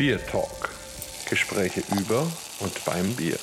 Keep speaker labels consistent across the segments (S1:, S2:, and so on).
S1: Bier Talk. Gespräche über und beim Bier.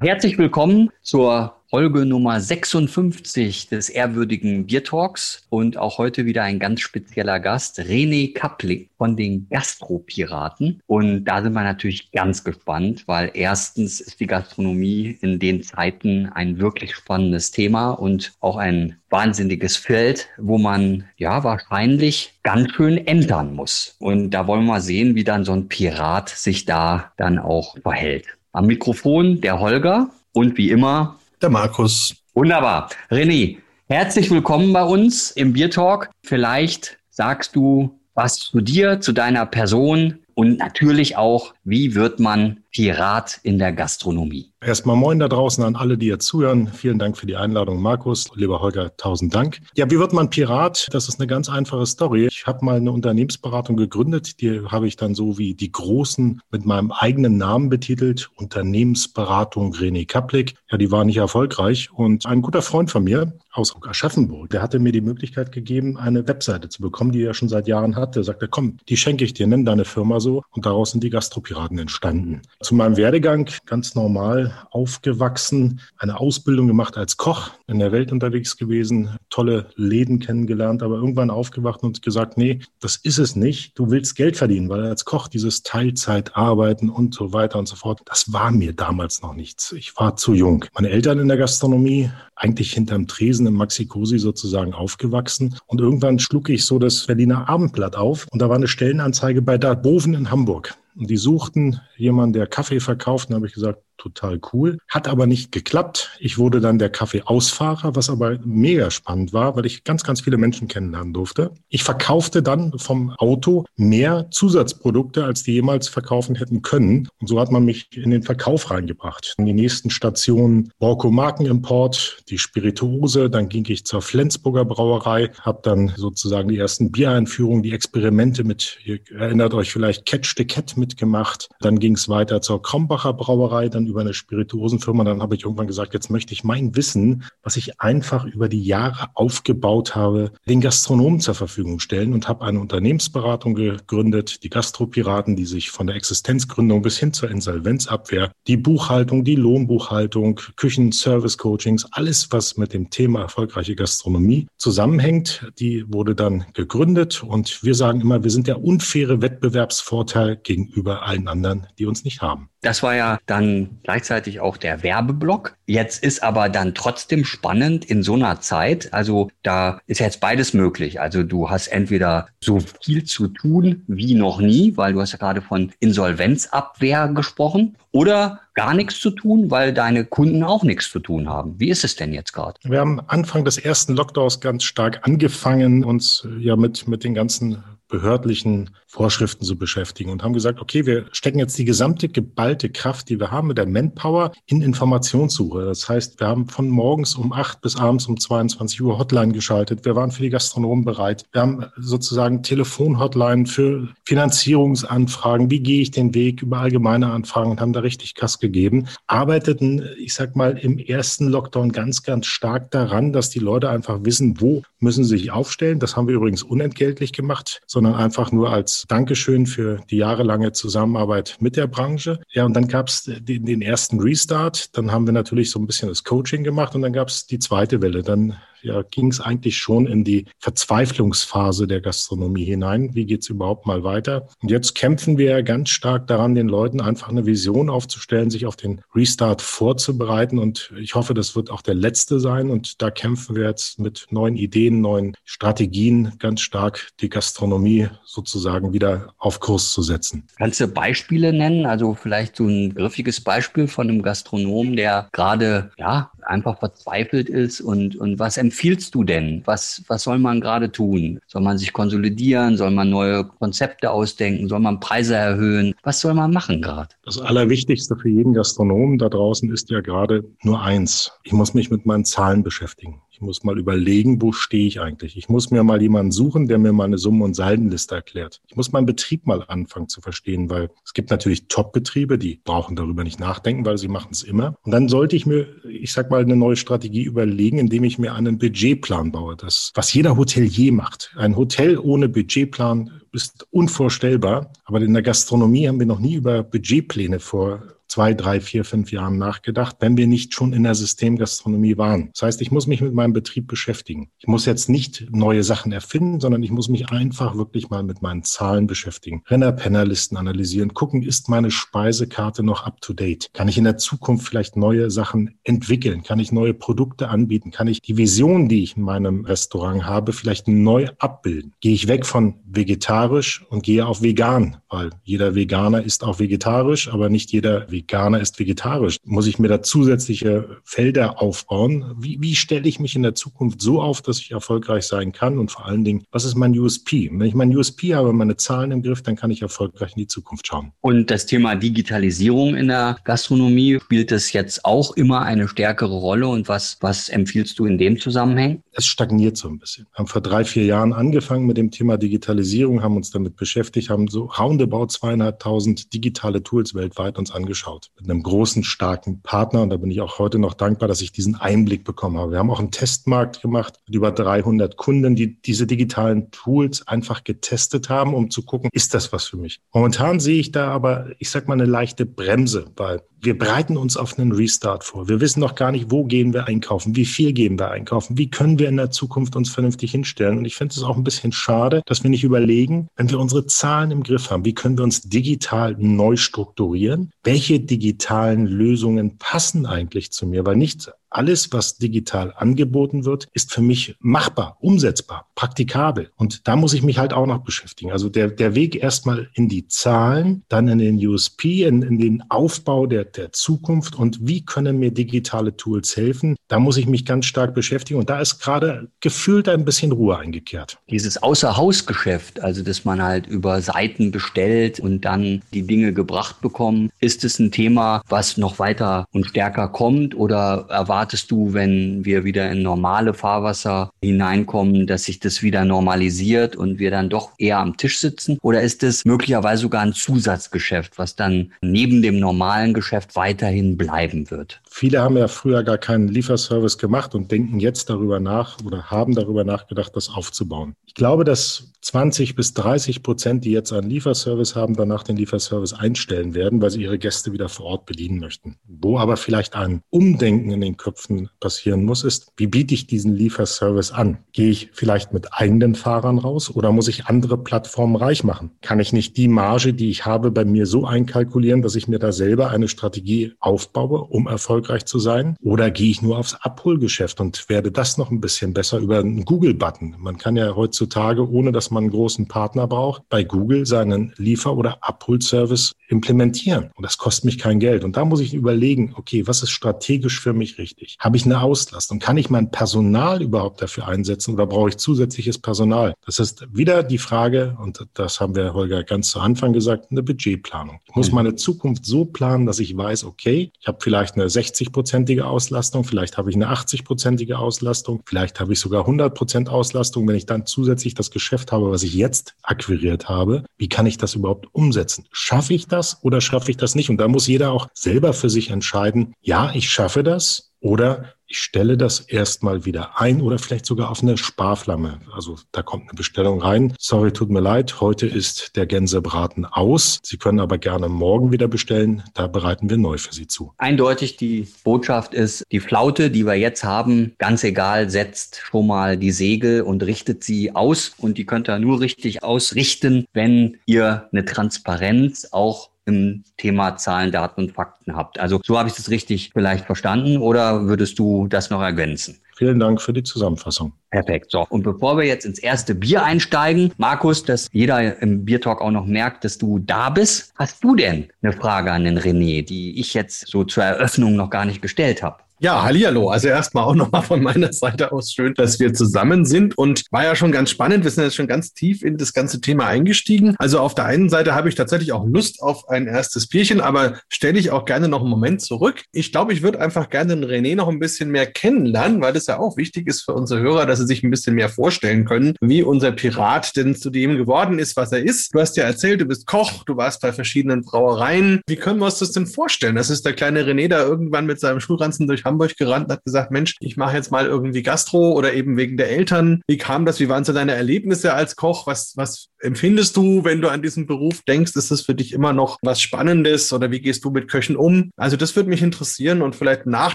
S2: Herzlich willkommen zur Folge Nummer 56 des ehrwürdigen Bier Talks und auch heute wieder ein ganz spezieller Gast, René Kapling von den Gastropiraten. Und da sind wir natürlich ganz gespannt, weil erstens ist die Gastronomie in den Zeiten ein wirklich spannendes Thema und auch ein wahnsinniges Feld, wo man ja wahrscheinlich ganz schön ändern muss. Und da wollen wir mal sehen, wie dann so ein Pirat sich da dann auch verhält. Am Mikrofon der Holger und wie immer
S3: der Markus.
S2: Wunderbar. René, herzlich willkommen bei uns im Bier Talk. Vielleicht sagst du was zu dir, zu deiner Person und natürlich auch, wie wird man Pirat in der Gastronomie?
S3: Erstmal moin da draußen an alle, die jetzt zuhören. Vielen Dank für die Einladung, Markus. Lieber Holger, tausend Dank. Ja, wie wird man Pirat? Das ist eine ganz einfache Story. Ich habe mal eine Unternehmensberatung gegründet. Die habe ich dann so wie die Großen mit meinem eigenen Namen betitelt. Unternehmensberatung René Kaplik. Ja, die war nicht erfolgreich. Und ein guter Freund von mir aus Aschaffenburg, der hatte mir die Möglichkeit gegeben, eine Webseite zu bekommen, die er schon seit Jahren hatte. Er sagte, komm, die schenke ich dir, nenn deine Firma so. Und daraus sind die Gastropiraten entstanden. Zu meinem Werdegang ganz normal aufgewachsen, eine Ausbildung gemacht als Koch, in der Welt unterwegs gewesen, tolle Läden kennengelernt, aber irgendwann aufgewacht und gesagt, nee, das ist es nicht. Du willst Geld verdienen, weil als Koch dieses Teilzeitarbeiten und so weiter und so fort, das war mir damals noch nichts. Ich war zu jung. Meine Eltern in der Gastronomie, eigentlich hinterm Tresen im Maxi Cosi sozusagen aufgewachsen. Und irgendwann schlug ich so das Berliner Abendblatt auf und da war eine Stellenanzeige bei Darboven in Hamburg. Und die suchten jemanden, der Kaffee verkauft. Und da habe ich gesagt, total cool. Hat aber nicht geklappt. Ich wurde dann der Kaffeeausfahrer, was aber mega spannend war, weil ich ganz, ganz viele Menschen kennenlernen durfte. Ich verkaufte dann vom Auto mehr Zusatzprodukte, als die jemals verkaufen hätten können. Und so hat man mich in den Verkauf reingebracht. In die nächsten Stationen Borco Markenimport, die Spirituose, dann ging ich zur Flensburger Brauerei, habe dann sozusagen die ersten Biereinführungen, die Experimente mit, ihr erinnert euch vielleicht Catch the Cat mitgemacht. Dann ging es weiter zur Krombacher Brauerei, dann über eine Spirituosenfirma. Dann habe ich irgendwann gesagt, jetzt möchte ich mein Wissen, was ich einfach über die Jahre aufgebaut habe, den Gastronomen zur Verfügung stellen und habe eine Unternehmensberatung gegründet, die Gastropiraten, die sich von der Existenzgründung bis hin zur Insolvenzabwehr, die Buchhaltung, die Lohnbuchhaltung, Küchen, Service Coachings, alles, was mit dem Thema erfolgreiche Gastronomie zusammenhängt, die wurde dann gegründet und wir sagen immer, wir sind der unfaire Wettbewerbsvorteil gegenüber allen anderen, die uns nicht haben.
S2: Das war ja dann gleichzeitig auch der Werbeblock. Jetzt ist aber dann trotzdem spannend in so einer Zeit. Also da ist jetzt beides möglich. Also du hast entweder so viel zu tun wie noch nie, weil du hast ja gerade von Insolvenzabwehr gesprochen, oder gar nichts zu tun, weil deine Kunden auch nichts zu tun haben. Wie ist es denn jetzt gerade?
S3: Wir haben Anfang des ersten Lockdowns ganz stark angefangen, uns ja mit, mit den ganzen behördlichen Vorschriften zu beschäftigen und haben gesagt, okay, wir stecken jetzt die gesamte geballte Kraft, die wir haben mit der Manpower in Informationssuche. Das heißt, wir haben von morgens um acht bis abends um 22 Uhr Hotline geschaltet. Wir waren für die Gastronomen bereit. Wir haben sozusagen Telefon-Hotline für Finanzierungsanfragen. Wie gehe ich den Weg über allgemeine Anfragen und haben da richtig Kass gegeben. Arbeiteten, ich sag mal, im ersten Lockdown ganz, ganz stark daran, dass die Leute einfach wissen, wo müssen sie sich aufstellen. Das haben wir übrigens unentgeltlich gemacht, sondern einfach nur als Dankeschön für die jahrelange Zusammenarbeit mit der Branche. Ja, und dann gab es den, den ersten Restart. Dann haben wir natürlich so ein bisschen das Coaching gemacht und dann gab es die zweite Welle. Dann ja, ging es eigentlich schon in die Verzweiflungsphase der Gastronomie hinein. Wie geht's überhaupt mal weiter? Und jetzt kämpfen wir ganz stark daran, den Leuten einfach eine Vision aufzustellen, sich auf den Restart vorzubereiten. Und ich hoffe, das wird auch der letzte sein. Und da kämpfen wir jetzt mit neuen Ideen, neuen Strategien ganz stark, die Gastronomie sozusagen wieder auf Kurs zu setzen.
S2: Kannst du Beispiele nennen? Also vielleicht so ein griffiges Beispiel von einem Gastronomen, der gerade ja einfach verzweifelt ist und, und was empfiehlst du denn? Was, was soll man gerade tun? Soll man sich konsolidieren? Soll man neue Konzepte ausdenken? Soll man Preise erhöhen? Was soll man machen gerade?
S3: Das Allerwichtigste für jeden Gastronomen da draußen ist ja gerade nur eins. Ich muss mich mit meinen Zahlen beschäftigen muss mal überlegen, wo stehe ich eigentlich. Ich muss mir mal jemanden suchen, der mir mal eine Summen- und Saldenliste erklärt. Ich muss meinen Betrieb mal anfangen zu verstehen, weil es gibt natürlich Top-Betriebe, die brauchen darüber nicht nachdenken, weil sie machen es immer. Und dann sollte ich mir, ich sag mal, eine neue Strategie überlegen, indem ich mir einen Budgetplan baue. Das, was jeder Hotelier macht. Ein Hotel ohne Budgetplan ist unvorstellbar. Aber in der Gastronomie haben wir noch nie über Budgetpläne vor zwei, drei, vier, fünf Jahren nachgedacht, wenn wir nicht schon in der Systemgastronomie waren. Das heißt, ich muss mich mit meinem Betrieb beschäftigen. Ich muss jetzt nicht neue Sachen erfinden, sondern ich muss mich einfach wirklich mal mit meinen Zahlen beschäftigen. Renner-Penner-Listen analysieren, gucken, ist meine Speisekarte noch up to date? Kann ich in der Zukunft vielleicht neue Sachen entwickeln? Kann ich neue Produkte anbieten? Kann ich die Vision, die ich in meinem Restaurant habe, vielleicht neu abbilden? Gehe ich weg von vegetarisch und gehe auf vegan, weil jeder Veganer ist auch vegetarisch, aber nicht jeder Veganer Veganer ist vegetarisch. Muss ich mir da zusätzliche Felder aufbauen? Wie, wie stelle ich mich in der Zukunft so auf, dass ich erfolgreich sein kann? Und vor allen Dingen, was ist mein USP? Wenn ich mein USP habe, meine Zahlen im Griff, dann kann ich erfolgreich in die Zukunft schauen.
S2: Und das Thema Digitalisierung in der Gastronomie spielt das jetzt auch immer eine stärkere Rolle? Und was, was empfiehlst du in dem Zusammenhang?
S3: Es stagniert so ein bisschen. Wir haben vor drei, vier Jahren angefangen mit dem Thema Digitalisierung, haben uns damit beschäftigt, haben so roundabout zweieinhalbtausend digitale Tools weltweit uns angeschaut angeschaut mit einem großen, starken Partner. Und da bin ich auch heute noch dankbar, dass ich diesen Einblick bekommen habe. Wir haben auch einen Testmarkt gemacht mit über 300 Kunden, die diese digitalen Tools einfach getestet haben, um zu gucken, ist das was für mich? Momentan sehe ich da aber, ich sag mal, eine leichte Bremse, weil wir bereiten uns auf einen Restart vor. Wir wissen noch gar nicht, wo gehen wir einkaufen, wie viel gehen wir einkaufen, wie können wir in der Zukunft uns vernünftig hinstellen. Und ich finde es auch ein bisschen schade, dass wir nicht überlegen, wenn wir unsere Zahlen im Griff haben, wie können wir uns digital neu strukturieren? Welche digitalen Lösungen passen eigentlich zu mir? Weil nichts alles, was digital angeboten wird, ist für mich machbar, umsetzbar, praktikabel. Und da muss ich mich halt auch noch beschäftigen. Also der, der Weg erstmal in die Zahlen, dann in den USP, in, in den Aufbau der, der Zukunft und wie können mir digitale Tools helfen, da muss ich mich ganz stark beschäftigen. Und da ist gerade gefühlt ein bisschen Ruhe eingekehrt.
S2: Dieses Außerhausgeschäft, also dass man halt über Seiten bestellt und dann die Dinge gebracht bekommen, ist es ein Thema, was noch weiter und stärker kommt oder erwartet erwartest du, wenn wir wieder in normale Fahrwasser hineinkommen, dass sich das wieder normalisiert und wir dann doch eher am Tisch sitzen? Oder ist es möglicherweise sogar ein Zusatzgeschäft, was dann neben dem normalen Geschäft weiterhin bleiben wird?
S3: Viele haben ja früher gar keinen Lieferservice gemacht und denken jetzt darüber nach oder haben darüber nachgedacht, das aufzubauen. Ich glaube, dass 20 bis 30 Prozent, die jetzt einen Lieferservice haben, danach den Lieferservice einstellen werden, weil sie ihre Gäste wieder vor Ort bedienen möchten. Wo aber vielleicht ein Umdenken in den Köpfen passieren muss, ist, wie biete ich diesen Lieferservice an? Gehe ich vielleicht mit eigenen Fahrern raus oder muss ich andere Plattformen reich machen? Kann ich nicht die Marge, die ich habe, bei mir so einkalkulieren, dass ich mir da selber eine Strategie aufbaue, um erfolgreich zu sein? Oder gehe ich nur aufs Abholgeschäft und werde das noch ein bisschen besser über einen Google-Button? Man kann ja heutzutage, ohne dass man einen großen Partner braucht, bei Google seinen Liefer- oder Abholservice implementieren. Und das kostet mich kein Geld. Und da muss ich überlegen, okay, was ist strategisch für mich richtig? Habe ich eine Auslastung? Kann ich mein Personal überhaupt dafür einsetzen oder brauche ich zusätzliches Personal? Das ist wieder die Frage, und das haben wir, Holger, ganz zu Anfang gesagt, eine Budgetplanung. Ich muss mhm. meine Zukunft so planen, dass ich weiß, okay, ich habe vielleicht eine 60-prozentige Auslastung, vielleicht habe ich eine 80-prozentige Auslastung, vielleicht habe ich sogar 100 Prozent Auslastung. Wenn ich dann zusätzlich das Geschäft habe, was ich jetzt akquiriert habe, wie kann ich das überhaupt umsetzen? Schaffe ich das oder schaffe ich das nicht? Und da muss jeder auch selber für sich entscheiden, ja, ich schaffe das oder ich stelle das erstmal wieder ein oder vielleicht sogar auf eine Sparflamme. Also da kommt eine Bestellung rein. Sorry, tut mir leid, heute ist der Gänsebraten aus. Sie können aber gerne morgen wieder bestellen. Da bereiten wir neu für Sie zu.
S2: Eindeutig die Botschaft ist, die Flaute, die wir jetzt haben, ganz egal, setzt schon mal die Segel und richtet sie aus. Und die könnt ihr nur richtig ausrichten, wenn ihr eine Transparenz auch im Thema Zahlen, Daten und Fakten habt. Also so habe ich das richtig vielleicht verstanden oder würdest du das noch ergänzen?
S3: Vielen Dank für die Zusammenfassung.
S2: Perfekt. So, und bevor wir jetzt ins erste Bier einsteigen, Markus, dass jeder im Biertalk auch noch merkt, dass du da bist, hast du denn eine Frage an den René, die ich jetzt so zur Eröffnung noch gar nicht gestellt habe?
S4: Ja, hallihallo. Also erstmal auch nochmal von meiner Seite aus schön, dass wir zusammen sind und war ja schon ganz spannend. Wir sind jetzt schon ganz tief in das ganze Thema eingestiegen. Also auf der einen Seite habe ich tatsächlich auch Lust auf ein erstes Bierchen, aber stelle ich auch gerne noch einen Moment zurück. Ich glaube, ich würde einfach gerne den René noch ein bisschen mehr kennenlernen, weil das ja auch wichtig ist für unsere Hörer, dass sie sich ein bisschen mehr vorstellen können, wie unser Pirat denn zu dem geworden ist, was er ist. Du hast ja erzählt, du bist Koch, du warst bei verschiedenen Brauereien. Wie können wir uns das denn vorstellen? Das ist der kleine René da irgendwann mit seinem Schulranzen durch Hamburg gerannt und hat gesagt, Mensch, ich mache jetzt mal irgendwie Gastro oder eben wegen der Eltern. Wie kam das? Wie waren so deine Erlebnisse als Koch? Was, was empfindest du, wenn du an diesen Beruf denkst? Ist das für dich immer noch was Spannendes oder wie gehst du mit Köchen um? Also das würde mich interessieren und vielleicht nach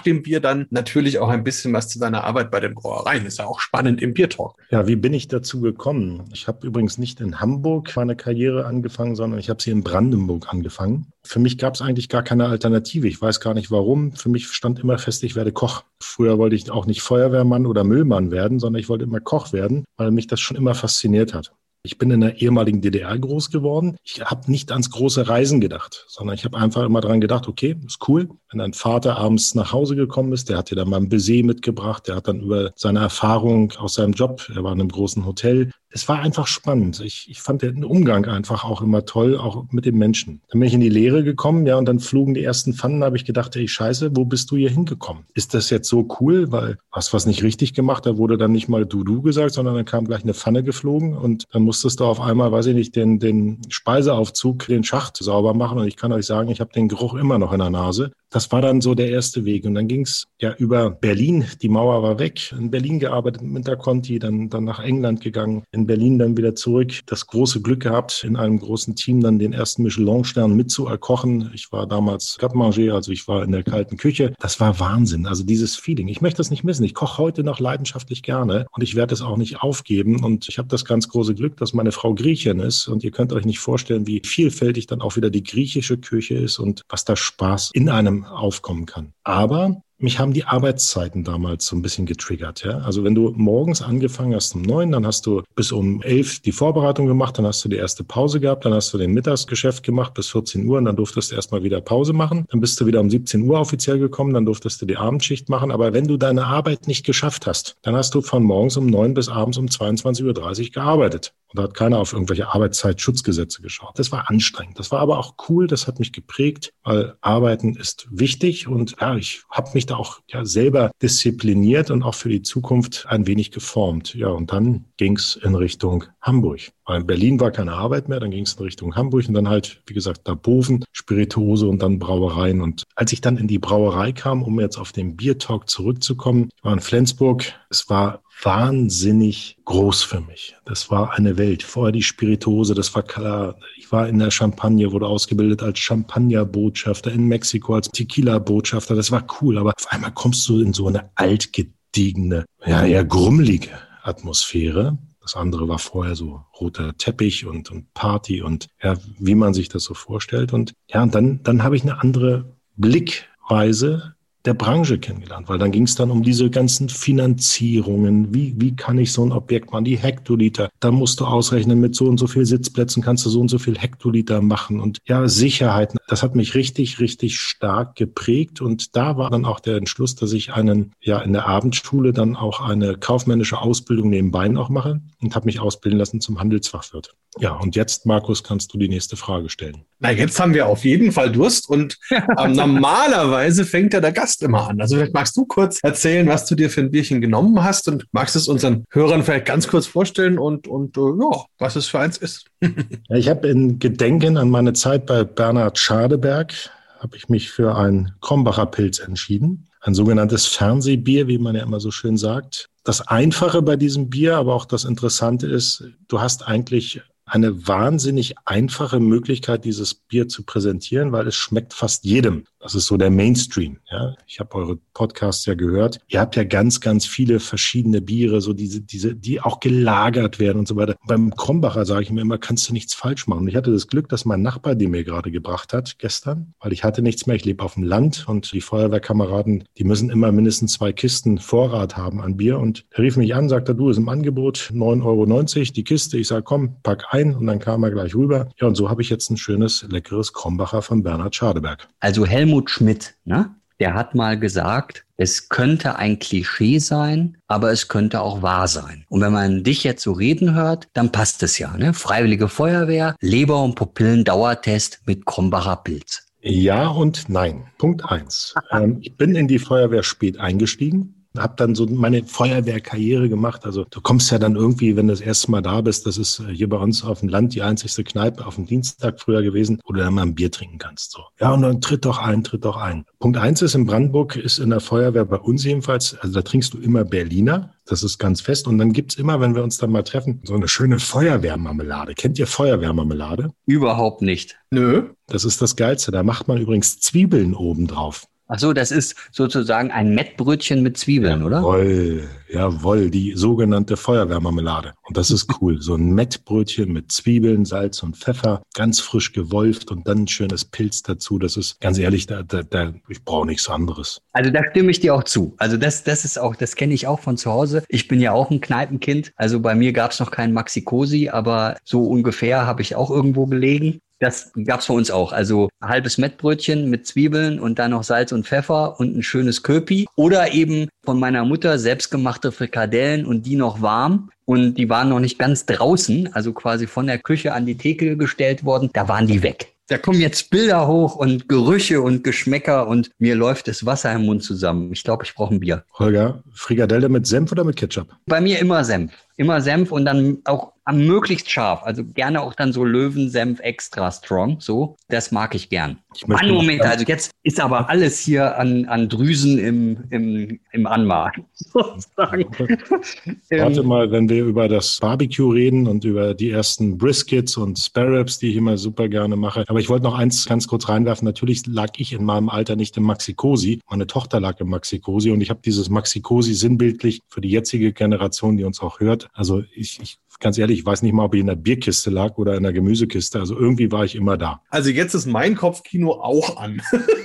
S4: dem Bier dann natürlich auch ein bisschen was zu deiner Arbeit bei den Brauereien. Ist ja auch spannend im Biertalk.
S3: Ja, wie bin ich dazu gekommen? Ich habe übrigens nicht in Hamburg meine Karriere angefangen, sondern ich habe sie in Brandenburg angefangen. Für mich gab es eigentlich gar keine Alternative. Ich weiß gar nicht warum. Für mich stand immer fest, ich werde Koch. Früher wollte ich auch nicht Feuerwehrmann oder Müllmann werden, sondern ich wollte immer Koch werden, weil mich das schon immer fasziniert hat. Ich bin in der ehemaligen DDR groß geworden. Ich habe nicht ans große Reisen gedacht, sondern ich habe einfach immer daran gedacht, okay, ist cool. Wenn dein Vater abends nach Hause gekommen ist, der hat dir dann mal ein Baiser mitgebracht, der hat dann über seine Erfahrung aus seinem Job, er war in einem großen Hotel, es war einfach spannend. Ich, ich fand den Umgang einfach auch immer toll, auch mit den Menschen. Dann bin ich in die Lehre gekommen, ja, und dann flogen die ersten Pfannen, habe ich gedacht, ey, scheiße, wo bist du hier hingekommen? Ist das jetzt so cool? Weil hast was nicht richtig gemacht, da wurde dann nicht mal du, du gesagt, sondern dann kam gleich eine Pfanne geflogen und dann musstest du auf einmal, weiß ich nicht, den, den Speiseaufzug, den Schacht sauber machen. Und ich kann euch sagen, ich habe den Geruch immer noch in der Nase. Das war dann so der erste Weg. Und dann ging es ja über Berlin. Die Mauer war weg. In Berlin gearbeitet mit Interconti, dann, dann nach England gegangen. In Berlin dann wieder zurück. Das große Glück gehabt, in einem großen Team dann den ersten Michelin-Stern mitzuerkochen. Ich war damals Garde-Manger, also ich war in der kalten Küche. Das war Wahnsinn. Also dieses Feeling. Ich möchte das nicht missen. Ich koche heute noch leidenschaftlich gerne und ich werde es auch nicht aufgeben. Und ich habe das ganz große Glück, dass meine Frau Griechin ist. Und ihr könnt euch nicht vorstellen, wie vielfältig dann auch wieder die griechische Küche ist und was da Spaß in einem aufkommen kann. Aber mich haben die Arbeitszeiten damals so ein bisschen getriggert. Ja? Also wenn du morgens angefangen hast um neun, dann hast du bis um elf die Vorbereitung gemacht, dann hast du die erste Pause gehabt, dann hast du den Mittagsgeschäft gemacht bis 14 Uhr und dann durftest du erstmal wieder Pause machen. Dann bist du wieder um 17 Uhr offiziell gekommen, dann durftest du die Abendschicht machen. Aber wenn du deine Arbeit nicht geschafft hast, dann hast du von morgens um neun bis abends um 22.30 Uhr gearbeitet. Und da hat keiner auf irgendwelche Arbeitszeitschutzgesetze geschaut. Das war anstrengend. Das war aber auch cool. Das hat mich geprägt, weil Arbeiten ist wichtig. Und ja, ich habe mich da auch ja selber diszipliniert und auch für die Zukunft ein wenig geformt. Ja, und dann ging es in Richtung Hamburg. Weil in Berlin war keine Arbeit mehr, dann ging es in Richtung Hamburg und dann halt, wie gesagt, da Boven, Spirituose und dann Brauereien. Und als ich dann in die Brauerei kam, um jetzt auf den Biertalk zurückzukommen, ich war in Flensburg, es war wahnsinnig groß für mich. Das war eine Welt. Vorher die Spirituose, das war klar. Ich war in der Champagne, wurde ausgebildet als Champagner-Botschafter, in Mexiko als Tequila-Botschafter. Das war cool. Aber auf einmal kommst du in so eine altgediegene, ja, eher grummelige Atmosphäre. Das andere war vorher so roter Teppich und, und Party und ja, wie man sich das so vorstellt. Und ja, und dann, dann habe ich eine andere Blickweise der Branche kennengelernt, weil dann ging es dann um diese ganzen Finanzierungen. Wie, wie kann ich so ein Objekt machen? Die Hektoliter. Da musst du ausrechnen, mit so und so viel Sitzplätzen kannst du so und so viel Hektoliter machen. Und ja, Sicherheiten. Das hat mich richtig, richtig stark geprägt. Und da war dann auch der Entschluss, dass ich einen, ja, in der Abendschule dann auch eine kaufmännische Ausbildung nebenbei noch mache und habe mich ausbilden lassen zum Handelsfachwirt. Ja, und jetzt, Markus, kannst du die nächste Frage stellen.
S4: Na, jetzt haben wir auf jeden Fall Durst und ähm, normalerweise fängt ja der Gast immer an. Also vielleicht magst du kurz erzählen, was du dir für ein Bierchen genommen hast und magst es unseren Hörern vielleicht ganz kurz vorstellen und, und äh, ja, was es für eins ist.
S3: ja, ich habe in Gedenken an meine Zeit bei Bernhard Schadeberg, habe ich mich für ein Krombacher Pilz entschieden. Ein sogenanntes Fernsehbier, wie man ja immer so schön sagt. Das Einfache bei diesem Bier, aber auch das Interessante ist, du hast eigentlich eine wahnsinnig einfache Möglichkeit, dieses Bier zu präsentieren, weil es schmeckt fast jedem. Das ist so der Mainstream. Ja, ich habe eure Podcasts ja gehört. Ihr habt ja ganz, ganz viele verschiedene Biere, so diese, diese, die auch gelagert werden und so weiter. Beim Krombacher sage ich mir immer, kannst du nichts falsch machen. Und ich hatte das Glück, dass mein Nachbar, den mir gerade gebracht hat gestern, weil ich hatte nichts mehr. Ich lebe auf dem Land und die Feuerwehrkameraden, die müssen immer mindestens zwei Kisten Vorrat haben an Bier. Und er rief mich an, sagte, du ist im Angebot 9,90 Euro die Kiste. Ich sage, komm, pack ein und dann kam er gleich rüber. Ja, und so habe ich jetzt ein schönes, leckeres Krombacher von Bernhard Schadeberg.
S2: Also Helmut Helmut Schmidt, ne? der hat mal gesagt, es könnte ein Klischee sein, aber es könnte auch wahr sein. Und wenn man dich jetzt so reden hört, dann passt es ja. Ne? Freiwillige Feuerwehr, Leber- und Pupillen-Dauertest mit Krombacher Pilz.
S3: Ja und nein. Punkt eins. ähm, ich bin in die Feuerwehr spät eingestiegen. Habe dann so meine Feuerwehrkarriere gemacht. Also du kommst ja dann irgendwie, wenn du das erste Mal da bist, das ist äh, hier bei uns auf dem Land die einzigste Kneipe auf dem Dienstag früher gewesen, wo du dann mal ein Bier trinken kannst. So. Ja, und dann tritt doch ein, tritt doch ein. Punkt eins ist in Brandenburg, ist in der Feuerwehr bei uns jedenfalls, also da trinkst du immer Berliner. Das ist ganz fest. Und dann gibt's immer, wenn wir uns dann mal treffen, so eine schöne Feuerwehrmarmelade. Kennt ihr Feuerwehrmarmelade?
S2: Überhaupt nicht.
S3: Nö. Das ist das Geilste. Da macht man übrigens Zwiebeln oben drauf.
S2: Ach so, das ist sozusagen ein Mettbrötchen mit Zwiebeln, oder?
S3: Jawohl, jawohl, die sogenannte Feuerwehrmarmelade. Und das ist cool. So ein Mettbrötchen mit Zwiebeln, Salz und Pfeffer, ganz frisch gewolft und dann ein schönes Pilz dazu. Das ist ganz ehrlich, da, da, da ich brauche nichts anderes.
S2: Also da stimme ich dir auch zu. Also das, das ist auch, das kenne ich auch von zu Hause. Ich bin ja auch ein Kneipenkind. Also bei mir gab es noch keinen Maxi-Cosi, aber so ungefähr habe ich auch irgendwo gelegen. Das gab's bei uns auch. Also halbes Mettbrötchen mit Zwiebeln und dann noch Salz und Pfeffer und ein schönes Köpi. Oder eben von meiner Mutter selbstgemachte Frikadellen und die noch warm. Und die waren noch nicht ganz draußen, also quasi von der Küche an die Theke gestellt worden. Da waren die weg. Da kommen jetzt Bilder hoch und Gerüche und Geschmäcker und mir läuft das Wasser im Mund zusammen. Ich glaube, ich brauche ein Bier.
S3: Holger, Frikadelle mit Senf oder mit Ketchup?
S2: Bei mir immer Senf. Immer Senf und dann auch am möglichst scharf. Also gerne auch dann so Löwensenf extra strong. So, das mag ich gern. Ich Mann, Moment, also jetzt ist aber alles hier an, an Drüsen im, im, im Anmark. Sozusagen.
S3: Warte mal, wenn wir über das Barbecue reden und über die ersten Briskets und Sparrows, die ich immer super gerne mache. Aber ich wollte noch eins ganz kurz reinwerfen. Natürlich lag ich in meinem Alter nicht im Maxi-Cosi. Meine Tochter lag im Maxi-Cosi und ich habe dieses Maxi-Cosi sinnbildlich für die jetzige Generation, die uns auch hört. Also ich, ich ganz ehrlich, ich weiß nicht mal, ob ich in der Bierkiste lag oder in der Gemüsekiste. Also irgendwie war ich immer da.
S4: Also jetzt ist mein Kopfkino auch an.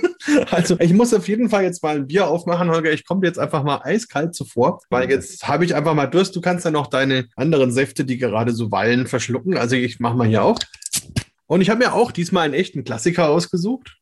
S4: also ich muss auf jeden Fall jetzt mal ein Bier aufmachen, Holger. Ich komme jetzt einfach mal eiskalt zuvor, weil jetzt habe ich einfach mal Durst. Du kannst ja noch deine anderen Säfte, die gerade so wallen, verschlucken. Also ich mache mal hier auch. Und ich habe mir auch diesmal einen echten Klassiker ausgesucht.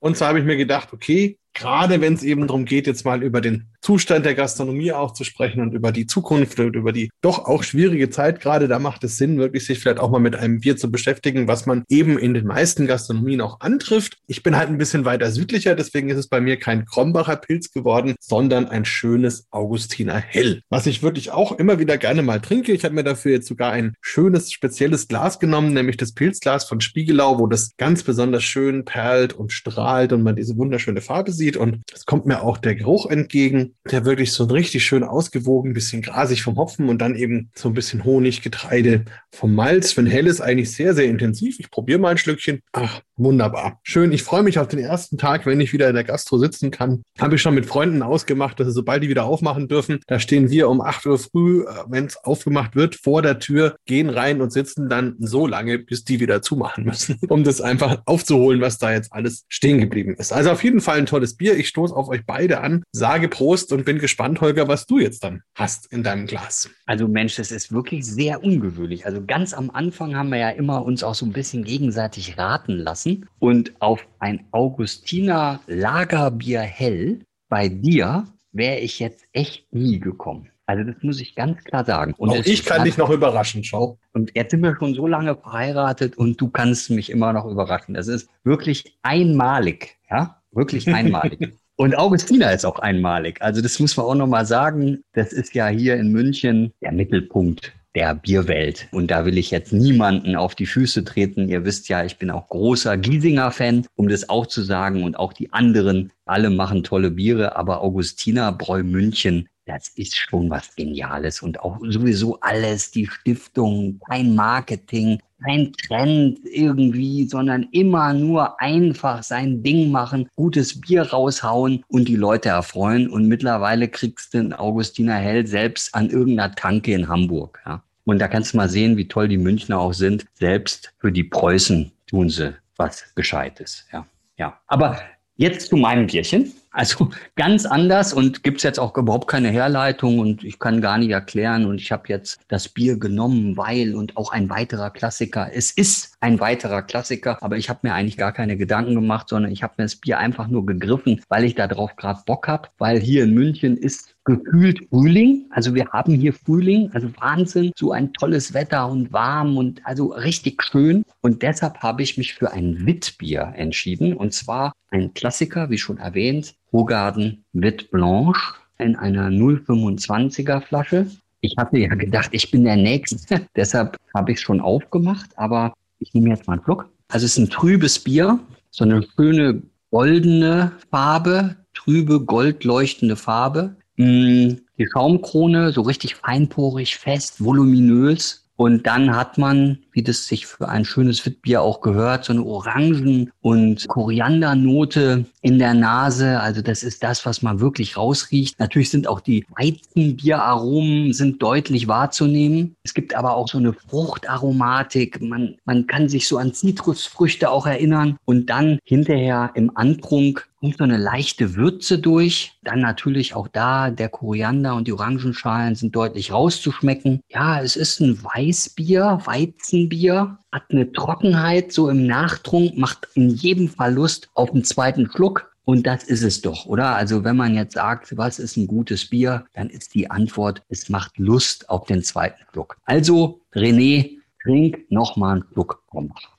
S4: Und zwar habe ich mir gedacht, okay, gerade wenn es eben darum geht, jetzt mal über den Zustand der Gastronomie auch zu sprechen und über die Zukunft und über die doch auch schwierige Zeit gerade, da macht es Sinn, wirklich sich vielleicht auch mal mit einem Bier zu beschäftigen, was man eben in den meisten Gastronomien auch antrifft. Ich bin halt ein bisschen weiter südlicher, deswegen ist es bei mir kein Krombacher Pilz geworden, sondern ein schönes Augustiner Hell, was ich wirklich auch immer wieder gerne mal trinke. Ich habe mir dafür jetzt sogar ein schönes, spezielles Glas genommen, nämlich das Pilzglas von Spiegelau, wo das ganz besonders schön perlt und strahlt und man diese wunderschöne Farbe sieht. Und es kommt mir auch der Geruch entgegen der wirklich so richtig schön ausgewogen, bisschen grasig vom Hopfen und dann eben so ein bisschen Honig, Getreide vom Malz. Für ein helles eigentlich sehr, sehr intensiv. Ich probiere mal ein Schlückchen. Ach, wunderbar. Schön. Ich freue mich auf den ersten Tag, wenn ich wieder in der Gastro sitzen kann. Habe ich schon mit Freunden ausgemacht, dass sie, sobald die wieder aufmachen dürfen, da stehen wir um 8 Uhr früh, äh, wenn es aufgemacht wird, vor der Tür, gehen rein und sitzen dann so lange, bis die wieder zumachen müssen, um das einfach aufzuholen, was da jetzt alles stehen geblieben ist. Also auf jeden Fall ein tolles Bier. Ich stoße auf euch beide an, sage Prost und bin gespannt, Holger, was du jetzt dann hast in deinem Glas.
S2: Also Mensch, das ist wirklich sehr ungewöhnlich. Also ganz am Anfang haben wir ja immer uns auch so ein bisschen gegenseitig raten lassen und auf ein Augustiner Lagerbier hell bei dir wäre ich jetzt echt nie gekommen. Also das muss ich ganz klar sagen.
S4: Und auch ich kann dich noch überraschen, schau.
S2: Und jetzt sind wir schon so lange verheiratet und du kannst mich immer noch überraschen. Das ist wirklich einmalig, ja, wirklich einmalig. Und Augustina ist auch einmalig. Also das muss man auch nochmal sagen. Das ist ja hier in München der Mittelpunkt der Bierwelt. Und da will ich jetzt niemanden auf die Füße treten. Ihr wisst ja, ich bin auch großer Giesinger-Fan, um das auch zu sagen. Und auch die anderen, alle machen tolle Biere. Aber Augustina Bräu München das ist schon was Geniales und auch sowieso alles, die Stiftung, kein Marketing, kein Trend irgendwie, sondern immer nur einfach sein Ding machen, gutes Bier raushauen und die Leute erfreuen. Und mittlerweile kriegst du den Augustiner Hell selbst an irgendeiner Tanke in Hamburg. Ja. Und da kannst du mal sehen, wie toll die Münchner auch sind. Selbst für die Preußen tun sie was Gescheites. Ja. Ja. Aber jetzt zu meinem Bierchen. Also ganz anders und gibt's jetzt auch überhaupt keine Herleitung und ich kann gar nicht erklären und ich habe jetzt das Bier genommen, weil und auch ein weiterer Klassiker. Es ist ein weiterer Klassiker, aber ich habe mir eigentlich gar keine Gedanken gemacht, sondern ich habe mir das Bier einfach nur gegriffen, weil ich da drauf gerade Bock habe, weil hier in München ist gefühlt Frühling. Also wir haben hier Frühling, also Wahnsinn, so ein tolles Wetter und warm und also richtig schön. Und deshalb habe ich mich für ein Witbier entschieden. Und zwar ein Klassiker, wie schon erwähnt, Hogarden Wit Blanche in einer 025er Flasche. Ich hatte ja gedacht, ich bin der Nächste, deshalb habe ich es schon aufgemacht, aber ich nehme jetzt mal einen Schluck. Also es ist ein trübes Bier, so eine schöne goldene Farbe, trübe, goldleuchtende Farbe. Mm, die Schaumkrone so richtig feinporig, fest, voluminös. Und dann hat man, wie das sich für ein schönes Witbier auch gehört, so eine Orangen- und Koriandernote in der Nase. Also das ist das, was man wirklich rausriecht. Natürlich sind auch die Weizenbieraromen sind deutlich wahrzunehmen. Es gibt aber auch so eine Fruchtaromatik. Man, man kann sich so an Zitrusfrüchte auch erinnern. Und dann hinterher im Antrunk kommt so eine leichte Würze durch. Dann natürlich auch da der Koriander und die Orangenschalen sind deutlich rauszuschmecken. Ja, es ist ein Weißbier, Weizenbier, hat eine Trockenheit so im Nachtrunk, macht in jedem Fall Lust auf einen zweiten Schluck. Und das ist es doch, oder? Also wenn man jetzt sagt, was ist ein gutes Bier, dann ist die Antwort, es macht Lust auf den zweiten Schluck. Also, René, trink noch mal einen Schluck.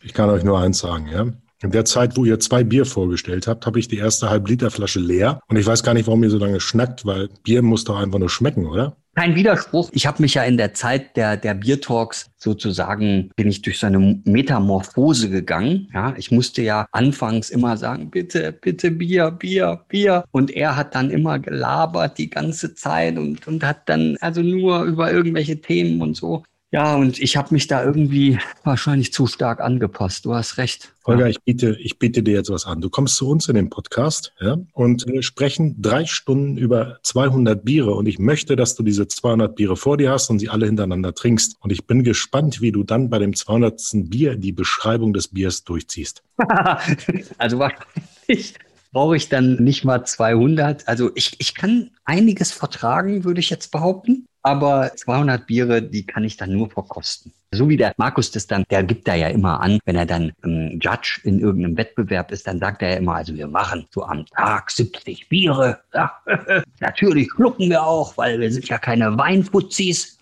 S3: Ich kann euch nur eins sagen, ja. In der Zeit, wo ihr zwei Bier vorgestellt habt, habe ich die erste Halb-Liter-Flasche leer. Und ich weiß gar nicht, warum ihr so lange schnackt, weil Bier muss doch einfach nur schmecken, oder?
S2: Kein Widerspruch. Ich habe mich ja in der Zeit der, der Bier-Talks sozusagen, bin ich durch so eine Metamorphose gegangen. Ja, ich musste ja anfangs immer sagen, bitte, bitte Bier, Bier, Bier. Und er hat dann immer gelabert die ganze Zeit und, und hat dann also nur über irgendwelche Themen und so. Ja, und ich habe mich da irgendwie wahrscheinlich zu stark angepasst. Du hast recht.
S3: Holger, ich biete, ich biete dir jetzt was an. Du kommst zu uns in den Podcast ja, und wir sprechen drei Stunden über 200 Biere und ich möchte, dass du diese 200 Biere vor dir hast und sie alle hintereinander trinkst. Und ich bin gespannt, wie du dann bei dem 200. Bier die Beschreibung des Biers durchziehst.
S2: also wahrscheinlich brauche ich dann nicht mal 200. Also ich, ich kann einiges vertragen, würde ich jetzt behaupten aber 200 Biere, die kann ich dann nur verkosten. So wie der Markus das dann, der gibt da ja immer an, wenn er dann ähm, Judge in irgendeinem Wettbewerb ist, dann sagt er ja immer, also wir machen so am Tag 70 Biere. Ja, natürlich schlucken wir auch, weil wir sind ja keine Weinfuzis.